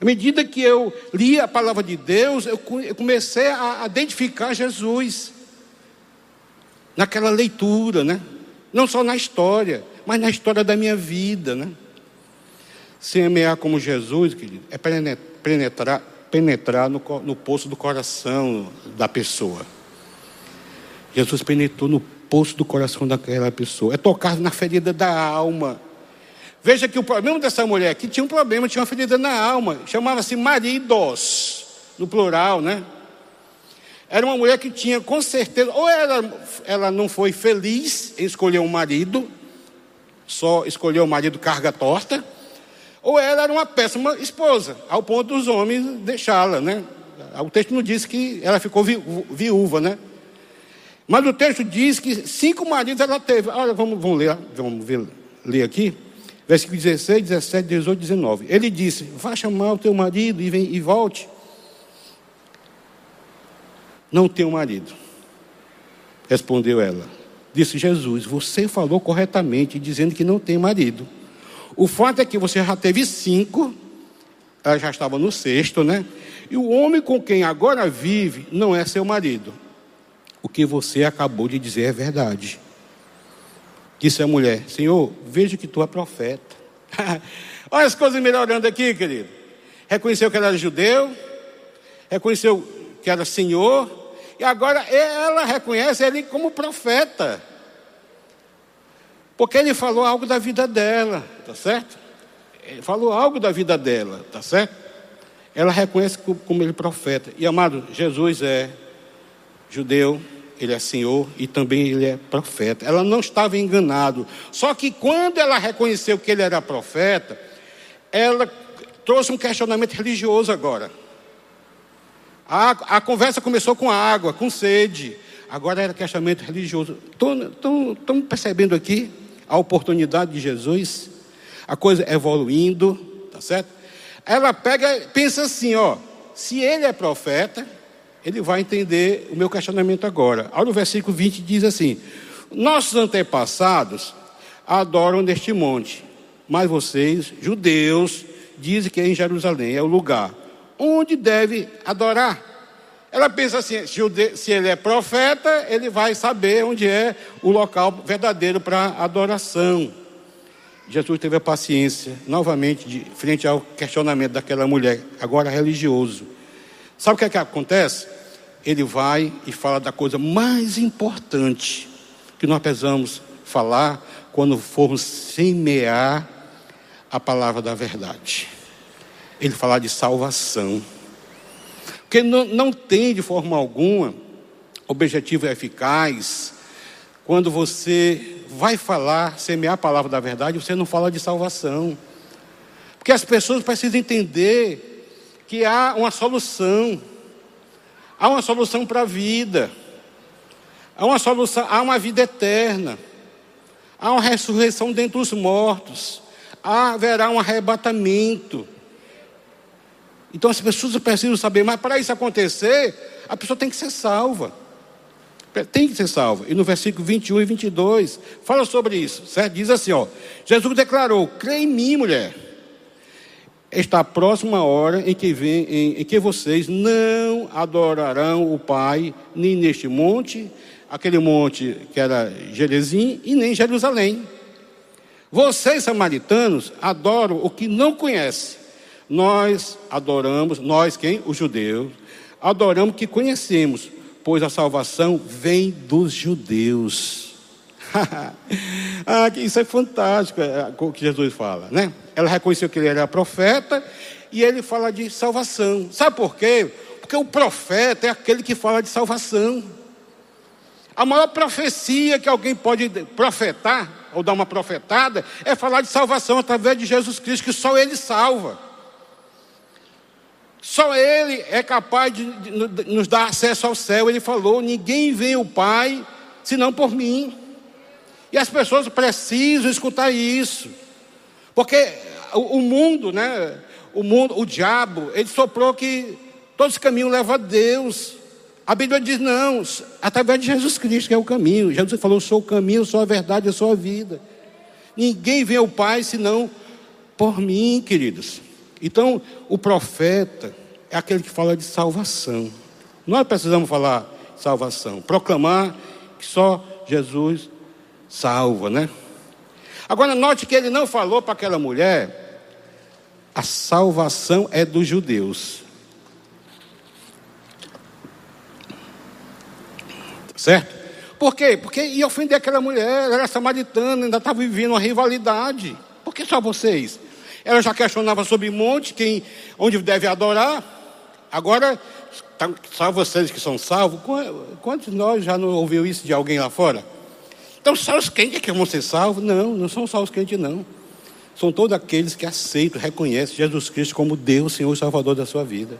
À medida que eu li a palavra de Deus, eu comecei a identificar Jesus naquela leitura, né? Não só na história, mas na história da minha vida, né? Semear como Jesus, querido, é penetrar, penetrar no, no poço do coração da pessoa. Jesus penetrou no poço do coração daquela pessoa. É tocar na ferida da alma. Veja que o problema dessa mulher aqui tinha um problema, tinha uma ferida na alma. Chamava-se maridos, no plural, né? Era uma mulher que tinha com certeza, ou ela, ela não foi feliz em escolher um marido, só escolheu o marido carga torta, ou ela era uma péssima esposa, ao ponto dos homens deixá-la, né? O texto não diz que ela ficou viúva, né? Mas o texto diz que cinco maridos ela teve. Olha, vamos, vamos ler, vamos ver, ler aqui. Versículo 16, 17, 18, 19. Ele disse: Vá chamar o teu marido e, vem, e volte. Não tenho marido. Respondeu ela. Disse Jesus: Você falou corretamente, dizendo que não tem marido. O fato é que você já teve cinco, ela já estava no sexto, né? E o homem com quem agora vive não é seu marido o que você acabou de dizer é verdade. Disse a mulher: Senhor, vejo que tu é profeta. Olha as coisas melhorando aqui, querido. Reconheceu que era judeu, reconheceu que era senhor, e agora ela reconhece ele como profeta. Porque ele falou algo da vida dela, tá certo? Ele falou algo da vida dela, tá certo? Ela reconhece como ele profeta. E amado, Jesus é judeu, ele é senhor e também ele é profeta. Ela não estava enganado. Só que quando ela reconheceu que ele era profeta, ela trouxe um questionamento religioso agora. A, a conversa começou com água, com sede. Agora era questionamento religioso. Estão percebendo aqui a oportunidade de Jesus? A coisa evoluindo, tá certo? Ela pega, pensa assim, ó, se ele é profeta, ele vai entender o meu questionamento agora. Olha o versículo 20 diz assim: Nossos antepassados adoram neste monte, mas vocês, judeus, dizem que é em Jerusalém, é o lugar onde deve adorar. Ela pensa assim: se ele é profeta, ele vai saber onde é o local verdadeiro para adoração. Jesus teve a paciência, novamente, de frente ao questionamento daquela mulher, agora religioso. Sabe o que é que acontece? Ele vai e fala da coisa mais importante que nós precisamos falar quando formos semear a palavra da verdade. Ele fala de salvação. Porque não, não tem de forma alguma objetivo eficaz quando você vai falar, semear a palavra da verdade, você não fala de salvação. Porque as pessoas precisam entender que há uma solução. Há uma solução para a vida. Há uma solução, há uma vida eterna. Há uma ressurreição dentre os mortos. Haverá um arrebatamento. Então as pessoas precisam saber, mas para isso acontecer, a pessoa tem que ser salva. Tem que ser salva. E no versículo 21 e 22, fala sobre isso. Certo? Diz assim: ó, Jesus declarou: crê em mim, mulher está próxima a hora em que, vem, em, em que vocês não adorarão o Pai, nem neste monte, aquele monte que era Gerezim, e nem Jerusalém. Vocês, samaritanos, adoram o que não conhecem. Nós adoramos, nós quem? Os judeus, adoramos que conhecemos, pois a salvação vem dos judeus. ah, isso é fantástico, é, o que Jesus fala, né? Ela reconheceu que ele era profeta e ele fala de salvação. Sabe por quê? Porque o profeta é aquele que fala de salvação. A maior profecia que alguém pode profetar, ou dar uma profetada, é falar de salvação através de Jesus Cristo, que só Ele salva. Só Ele é capaz de, nos dar acesso ao céu. Ele falou: ninguém vê o Pai senão por mim. E as pessoas precisam escutar isso. Porque o mundo, né? O mundo, o diabo, ele soprou que todos os caminhos levam a Deus. A Bíblia diz não, através de Jesus Cristo que é o caminho. Jesus falou: eu sou o caminho, eu sou a verdade, eu sou a vida. Ninguém vê ao Pai senão por mim, queridos. Então, o profeta é aquele que fala de salvação. Nós precisamos falar salvação, proclamar que só Jesus salva, né? Agora, note que ele não falou para aquela mulher, a salvação é dos judeus. Certo? Por quê? Porque ia ofender aquela mulher, ela era samaritana, ainda estava vivendo uma rivalidade. Por que só vocês? Ela já questionava sobre monte, quem, onde deve adorar. Agora, tá, só vocês que são salvos. Quantos de nós já não ouviu isso de alguém lá fora? Então, só os crentes que vão ser salvos? Não, não são só os crentes, não. São todos aqueles que aceitam, reconhecem Jesus Cristo como Deus, Senhor e Salvador da sua vida.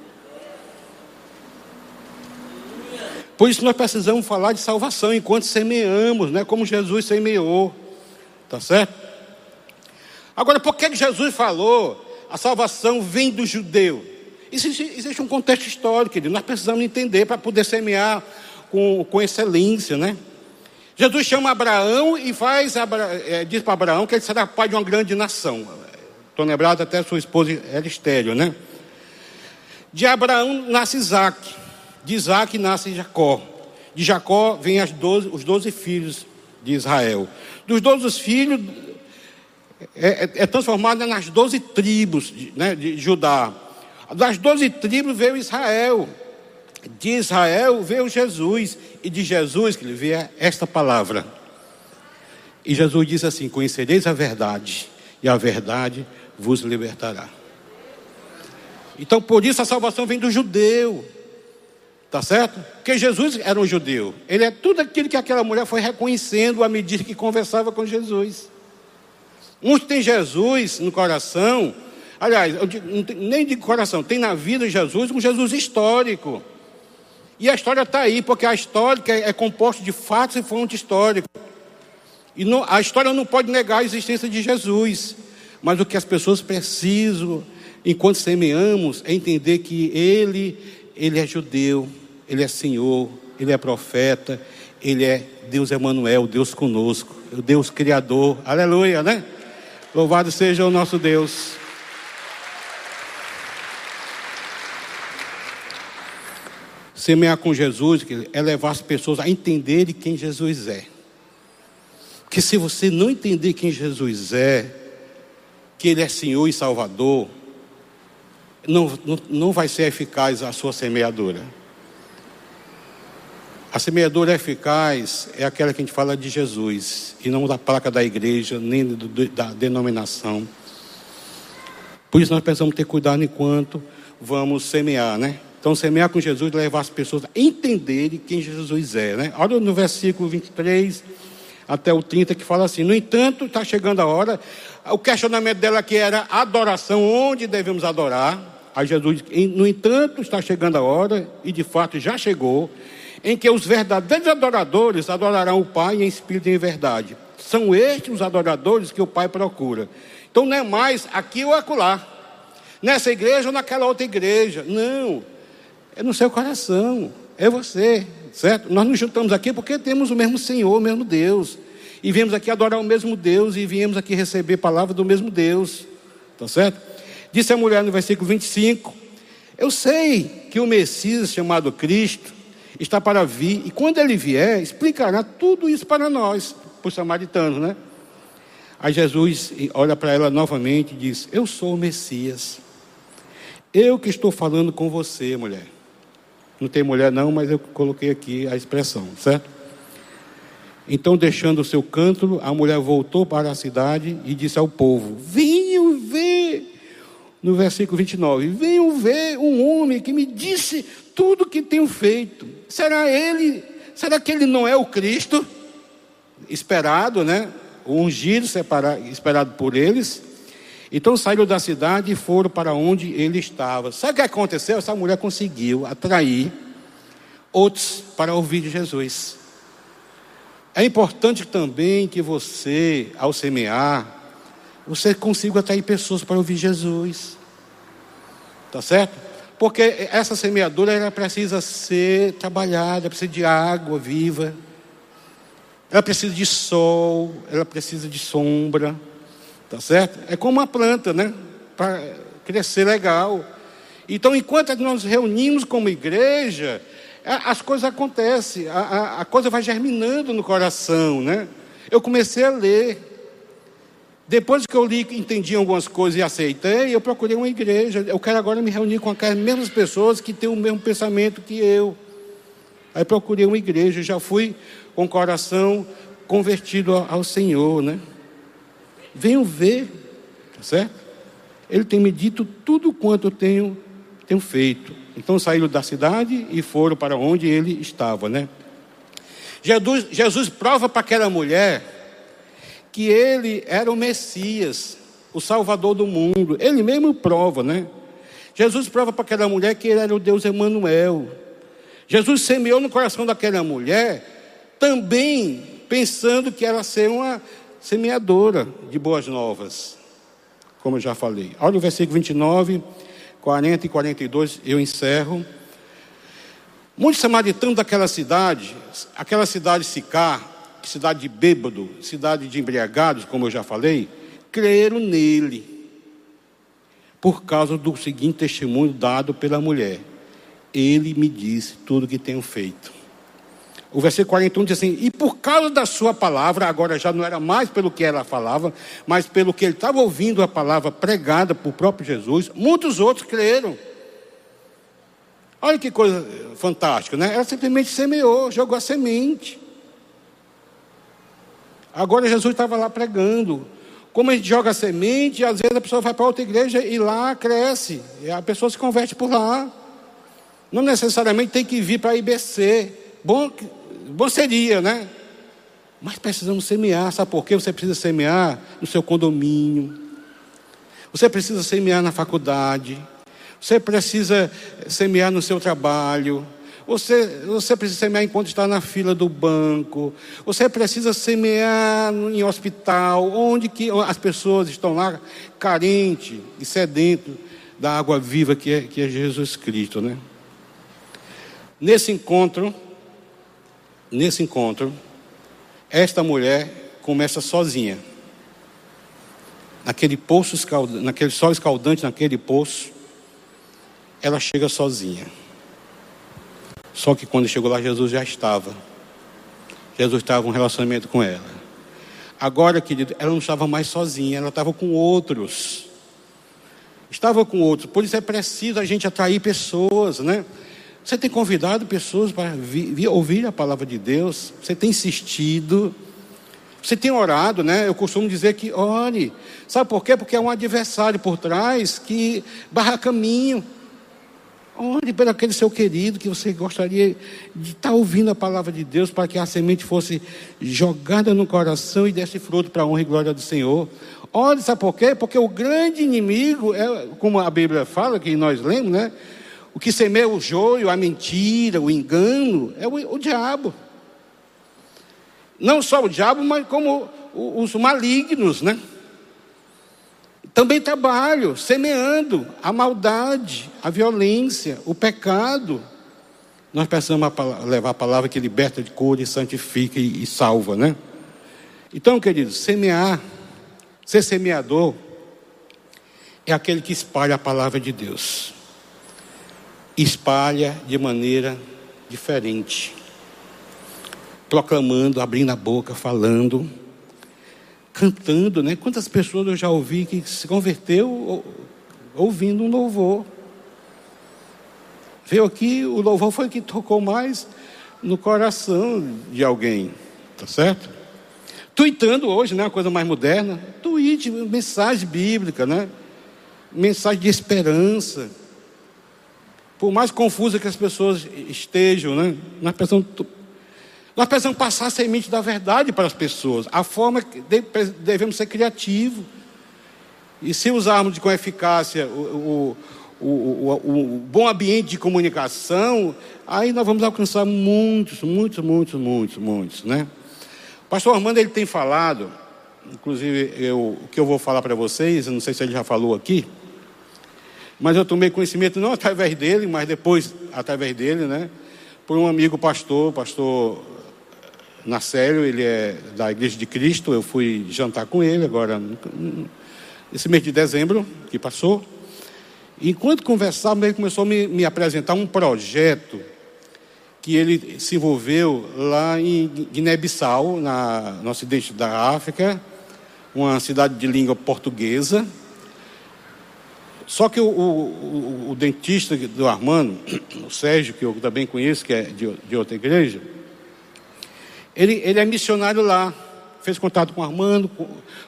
Por isso nós precisamos falar de salvação enquanto semeamos, né? como Jesus semeou. Tá certo? Agora, por que Jesus falou a salvação vem do judeu? Existe, existe um contexto histórico, querido. Nós precisamos entender para poder semear com, com excelência, né? Jesus chama Abraão e faz, é, diz para Abraão que ele será pai de uma grande nação. Estou lembrado até sua esposa era estéreo, né? De Abraão nasce Isaac, de Isaac nasce Jacó. De Jacó vêm 12, os doze filhos de Israel. Dos doze filhos, é, é, é transformada nas doze tribos né, de Judá. Das doze tribos veio Israel. De Israel veio Jesus. E de Jesus que ele veio esta palavra. E Jesus disse assim: Conhecereis a verdade, e a verdade vos libertará. Então, por isso a salvação vem do judeu. Tá certo? Porque Jesus era um judeu. Ele é tudo aquilo que aquela mulher foi reconhecendo à medida que conversava com Jesus. Uns têm Jesus no coração, aliás, nem de coração, tem na vida Jesus um Jesus histórico. E a história está aí, porque a história é composta de fatos e fonte histórica. E não, a história não pode negar a existência de Jesus. Mas o que as pessoas precisam, enquanto semeamos, é entender que Ele, Ele é judeu, Ele é Senhor, Ele é profeta, Ele é Deus Emanuel, Deus conosco, Deus Criador. Aleluia, né? Louvado seja o nosso Deus. Semear com Jesus é levar as pessoas a entenderem quem Jesus é. Que se você não entender quem Jesus é, que Ele é Senhor e Salvador, não, não, não vai ser eficaz a sua semeadura. A semeadura eficaz é aquela que a gente fala de Jesus, e não da placa da igreja, nem do, da denominação. Por isso nós precisamos ter cuidado enquanto vamos semear, né? Então, semear com Jesus, levar as pessoas a entenderem quem Jesus é, né? Olha no versículo 23 até o 30 que fala assim: No entanto, está chegando a hora. O questionamento dela aqui era adoração, onde devemos adorar? Aí Jesus, no entanto, está chegando a hora, e de fato já chegou em que os verdadeiros adoradores adorarão o Pai em espírito e em verdade. São estes os adoradores que o Pai procura. Então não é mais aqui ou acolá, nessa igreja ou naquela outra igreja. Não, é no seu coração, é você, certo? Nós nos juntamos aqui porque temos o mesmo Senhor, o mesmo Deus. E viemos aqui adorar o mesmo Deus e viemos aqui receber palavra do mesmo Deus. Tá certo? Disse a mulher no versículo 25: Eu sei que o Messias chamado Cristo está para vir, e quando ele vier, explicará tudo isso para nós, para os samaritanos, né? Aí Jesus olha para ela novamente e diz: Eu sou o Messias. Eu que estou falando com você, mulher. Não tem mulher, não, mas eu coloquei aqui a expressão, certo? Então, deixando o seu canto, a mulher voltou para a cidade e disse ao povo: Venham ver. No versículo 29, venham ver um homem que me disse tudo que tenho feito. Será ele, será que ele não é o Cristo esperado, né? O ungido separado, esperado por eles? Então saíram da cidade e foram para onde ele estava. Sabe o que aconteceu? Essa mulher conseguiu atrair outros para ouvir de Jesus. É importante também que você, ao semear, você consiga atrair pessoas para ouvir Jesus. Tá certo? Porque essa semeadura ela precisa ser trabalhada, precisa de água viva. Ela precisa de sol, ela precisa de sombra. Tá certo? É como uma planta, né? Para crescer legal. Então, enquanto nós nos reunimos como igreja, as coisas acontecem, a, a, a coisa vai germinando no coração, né? Eu comecei a ler. Depois que eu li, entendi algumas coisas e aceitei, eu procurei uma igreja. Eu quero agora me reunir com aquelas mesmas pessoas que têm o mesmo pensamento que eu. Aí procurei uma igreja, já fui com o coração convertido ao Senhor, né? Venham ver, tá certo? Ele tem me dito tudo quanto eu tenho, tenho feito. Então saíram da cidade e foram para onde ele estava, né? Jesus, Jesus prova para aquela mulher que ele era o Messias, o Salvador do mundo. Ele mesmo prova, né? Jesus prova para aquela mulher que ele era o Deus Emanuel. Jesus semeou no coração daquela mulher também pensando que ela ser uma semeadora de boas novas como eu já falei. Olha o versículo 29, 40 e 42, eu encerro. Muitos samaritanos daquela cidade, aquela cidade Sicar, cidade de bêbado, cidade de embriagados, como eu já falei, creram nele, por causa do seguinte testemunho dado pela mulher: Ele me disse tudo o que tenho feito. O versículo 41 diz assim: E por causa da sua palavra, agora já não era mais pelo que ela falava, mas pelo que ele estava ouvindo a palavra pregada por próprio Jesus, muitos outros creram. Olha que coisa fantástica, né? Ela simplesmente semeou, jogou a semente. Agora Jesus estava lá pregando. Como a gente joga semente, às vezes a pessoa vai para outra igreja e lá cresce. E a pessoa se converte por lá. Não necessariamente tem que vir para a IBC. Bom, bom seria, né? Mas precisamos semear, sabe por quê? Você precisa semear no seu condomínio, você precisa semear na faculdade, você precisa semear no seu trabalho, você, você precisa semear enquanto está na fila do banco, você precisa semear em hospital, onde que as pessoas estão lá carentes e sedentos da água viva que é, que é Jesus Cristo, né? Nesse encontro, nesse encontro, esta mulher começa sozinha. Naquele poço escaldante, naquele sol escaldante, naquele poço, ela chega sozinha. Só que quando chegou lá, Jesus já estava. Jesus estava em um relacionamento com ela. Agora, querido, ela não estava mais sozinha, ela estava com outros. Estava com outros. Por isso é preciso a gente atrair pessoas, né? Você tem convidado pessoas para vir, vir, ouvir a palavra de Deus. Você tem insistido. Você tem orado, né? Eu costumo dizer que ore. Sabe por quê? Porque é um adversário por trás que barra caminho. Ore pelo aquele seu querido que você gostaria de estar ouvindo a palavra de Deus para que a semente fosse jogada no coração e desse fruto para a honra e glória do Senhor. Ore, sabe por quê? Porque o grande inimigo, é, como a Bíblia fala, que nós lemos, né? O que semeia o joio, a mentira, o engano, é o, o diabo. Não só o diabo, mas como os malignos, né? Também trabalho semeando a maldade, a violência, o pecado. Nós precisamos levar a palavra que liberta de cor, e santifica e, salva, né? Então, queridos, semear, ser semeador, é aquele que espalha a palavra de Deus espalha de maneira diferente, proclamando, abrindo a boca, falando, cantando, né? Quantas pessoas eu já ouvi que se converteu ouvindo um louvor? Veio aqui, o louvor foi que tocou mais no coração de alguém, tá certo? Tweetando hoje, né? Uma coisa mais moderna. Tweet, mensagem bíblica, né? Mensagem de esperança por mais confusa que as pessoas estejam, né? nós, precisamos, nós precisamos passar a semente da verdade para as pessoas. A forma que devemos ser criativos. E se usarmos com eficácia o, o, o, o, bom ambiente de comunicação, aí nós vamos alcançar muitos, muitos, muitos, muitos, muitos, né? O pastor Armando ele tem falado inclusive eu, o que eu vou falar para vocês, eu não sei se ele já falou aqui, mas eu tomei conhecimento não através dele, mas depois através dele, né? Por um amigo pastor, pastor Nacélio, ele é da Igreja de Cristo, eu fui jantar com ele agora, esse mês de dezembro que passou. Enquanto conversava, ele começou a me, me apresentar um projeto que ele se envolveu lá em Guiné-Bissau, no ocidente da África, uma cidade de língua portuguesa. Só que o, o, o, dentista do Armando, o Sérgio, que eu também conheço, que é de, de outra igreja, ele, ele é missionário lá, fez contato com Armando,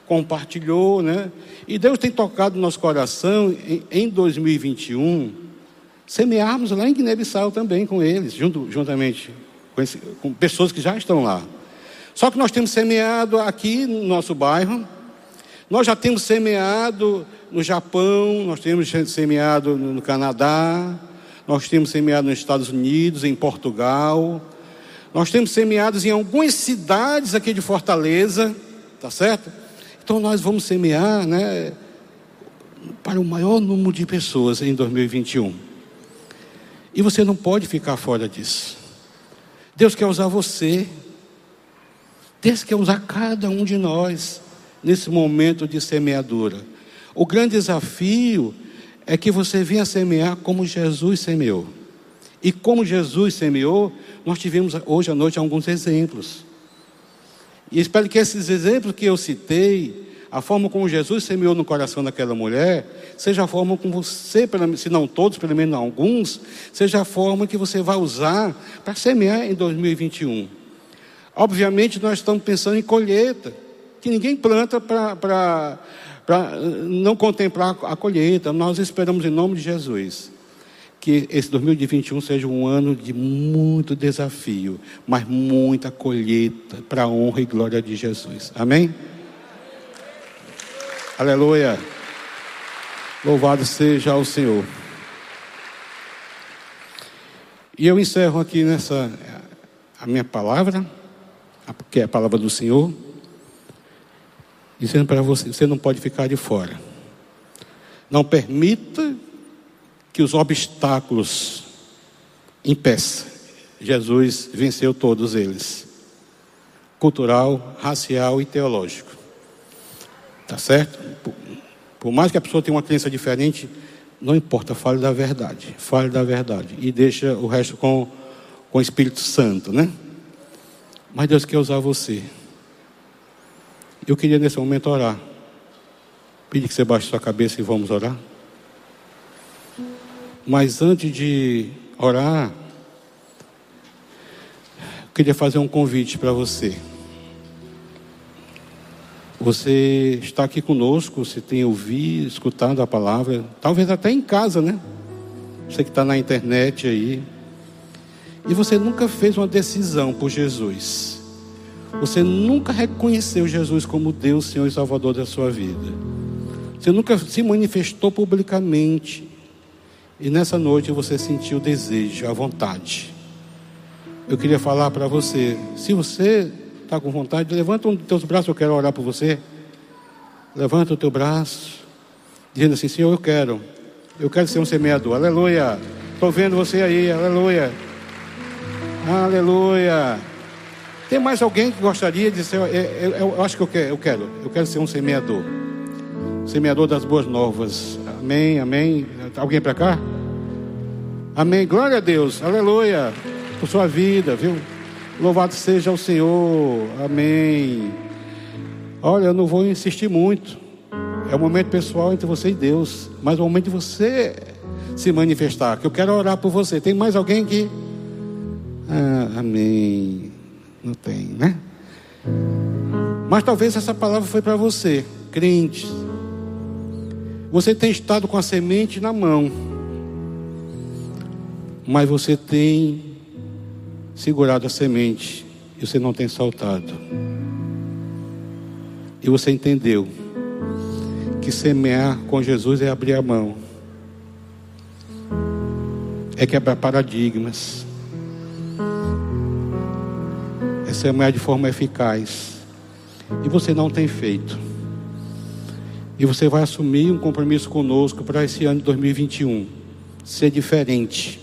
compartilhou, né? E Deus tem tocado no nosso coração em, em 2021 semearmos lá em Guiné-Bissau também com eles, junto, juntamente com, esse, com pessoas que já estão lá. Só que nós temos semeado aqui no nosso bairro, nós já temos semeado no Japão, nós temos semeado no Canadá, nós temos semeado nos Estados Unidos, em Portugal, nós temos semeados em algumas cidades aqui de Fortaleza, tá certo? Então nós vamos semear, né, para o maior número de pessoas em 2021. E você não pode ficar fora disso. Deus quer usar você. Deus quer usar cada um de nós nesse momento de semeadura. O grande desafio é que você venha semear como Jesus semeou. E como Jesus semeou, nós tivemos hoje à noite alguns exemplos. E espero que esses exemplos que eu citei a forma como Jesus semeou no coração daquela mulher, seja a forma como você, se não todos, pelo menos alguns, seja a forma que você vai usar para semear em 2021. Obviamente, nós estamos pensando em colheita, que ninguém planta para não contemplar a colheita. Nós esperamos, em nome de Jesus, que esse 2021 seja um ano de muito desafio, mas muita colheita para a honra e glória de Jesus. Amém? Aleluia. Louvado seja o Senhor. E eu encerro aqui nessa a minha palavra, que é a palavra do Senhor, dizendo para você, você não pode ficar de fora. Não permita que os obstáculos impeçam. Jesus venceu todos eles. Cultural, racial e teológico. Tá certo? Por, mais que a pessoa tenha uma crença diferente, não importa, fale da verdade. Fale da verdade. E deixa o resto com, com o Espírito Santo, né? Mas Deus quer usar você. Eu queria nesse momento orar. Pedir que você baixe sua cabeça e vamos orar. Mas antes de orar, eu queria fazer um convite para você. Você está aqui conosco, você tem ouvido, escutado a palavra, talvez até em casa, né? Você que está na internet aí. E você nunca fez uma decisão por Jesus. Você nunca reconheceu Jesus como Deus, Senhor e Salvador da sua vida. Você nunca se manifestou publicamente. E nessa noite você sentiu o desejo, a vontade. Eu queria falar para você: se você está com vontade, levanta um dos teus braços, eu quero orar por você. Levanta o teu braço, dizendo assim: Senhor, eu quero, eu quero ser um semeador. Aleluia. Estou vendo você aí, aleluia. Aleluia. Tem mais alguém que gostaria de ser? Eu, eu, eu acho que eu quero, eu quero, eu quero ser um semeador. Semeador das boas novas. Amém, amém. Alguém para cá? Amém. Glória a Deus. Aleluia. Por sua vida, viu? Louvado seja o Senhor. Amém. Olha, eu não vou insistir muito. É um momento pessoal entre você e Deus. Mas é o momento de você se manifestar. Que eu quero orar por você. Tem mais alguém aqui? Ah, amém. Não tem, né? Mas talvez essa palavra foi para você, crente. Você tem estado com a semente na mão. Mas você tem segurado a semente e você não tem saltado. E você entendeu que semear com Jesus é abrir a mão, é quebrar paradigmas, é semear de forma eficaz, e você não tem feito. E você vai assumir um compromisso conosco para esse ano de 2021 ser diferente.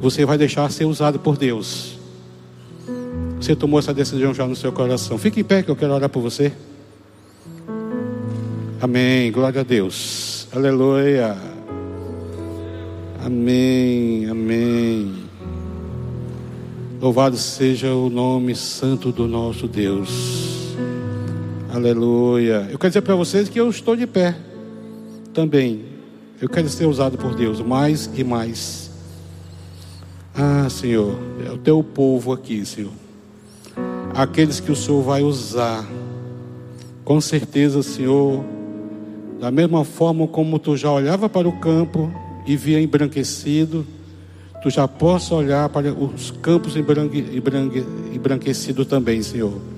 Você vai deixar ser usado por Deus. Você tomou essa decisão já no seu coração. Fique em pé que eu quero orar por você. Amém. Glória a Deus. Aleluia. Amém. Amém. Louvado seja o nome santo do nosso Deus. Aleluia. Eu quero dizer para vocês que eu estou de pé também. Eu quero ser usado por Deus mais e mais. Ah, Senhor, é o teu povo aqui, Senhor. Aqueles que o Senhor vai usar. Com certeza, Senhor, da mesma forma como tu já olhava para o campo e via embranquecido, tu já possa olhar para os campos embranquecidos também, Senhor.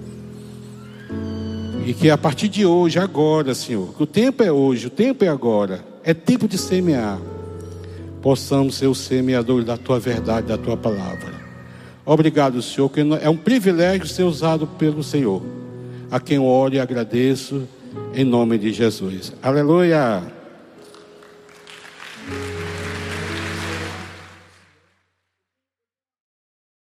E que a partir de hoje, agora, Senhor, que o tempo é hoje, o tempo é agora, é tempo de semear, possamos ser o semeador da tua verdade, da tua palavra. Obrigado, Senhor, que é um privilégio ser usado pelo Senhor, a quem eu oro e agradeço em nome de Jesus. Aleluia.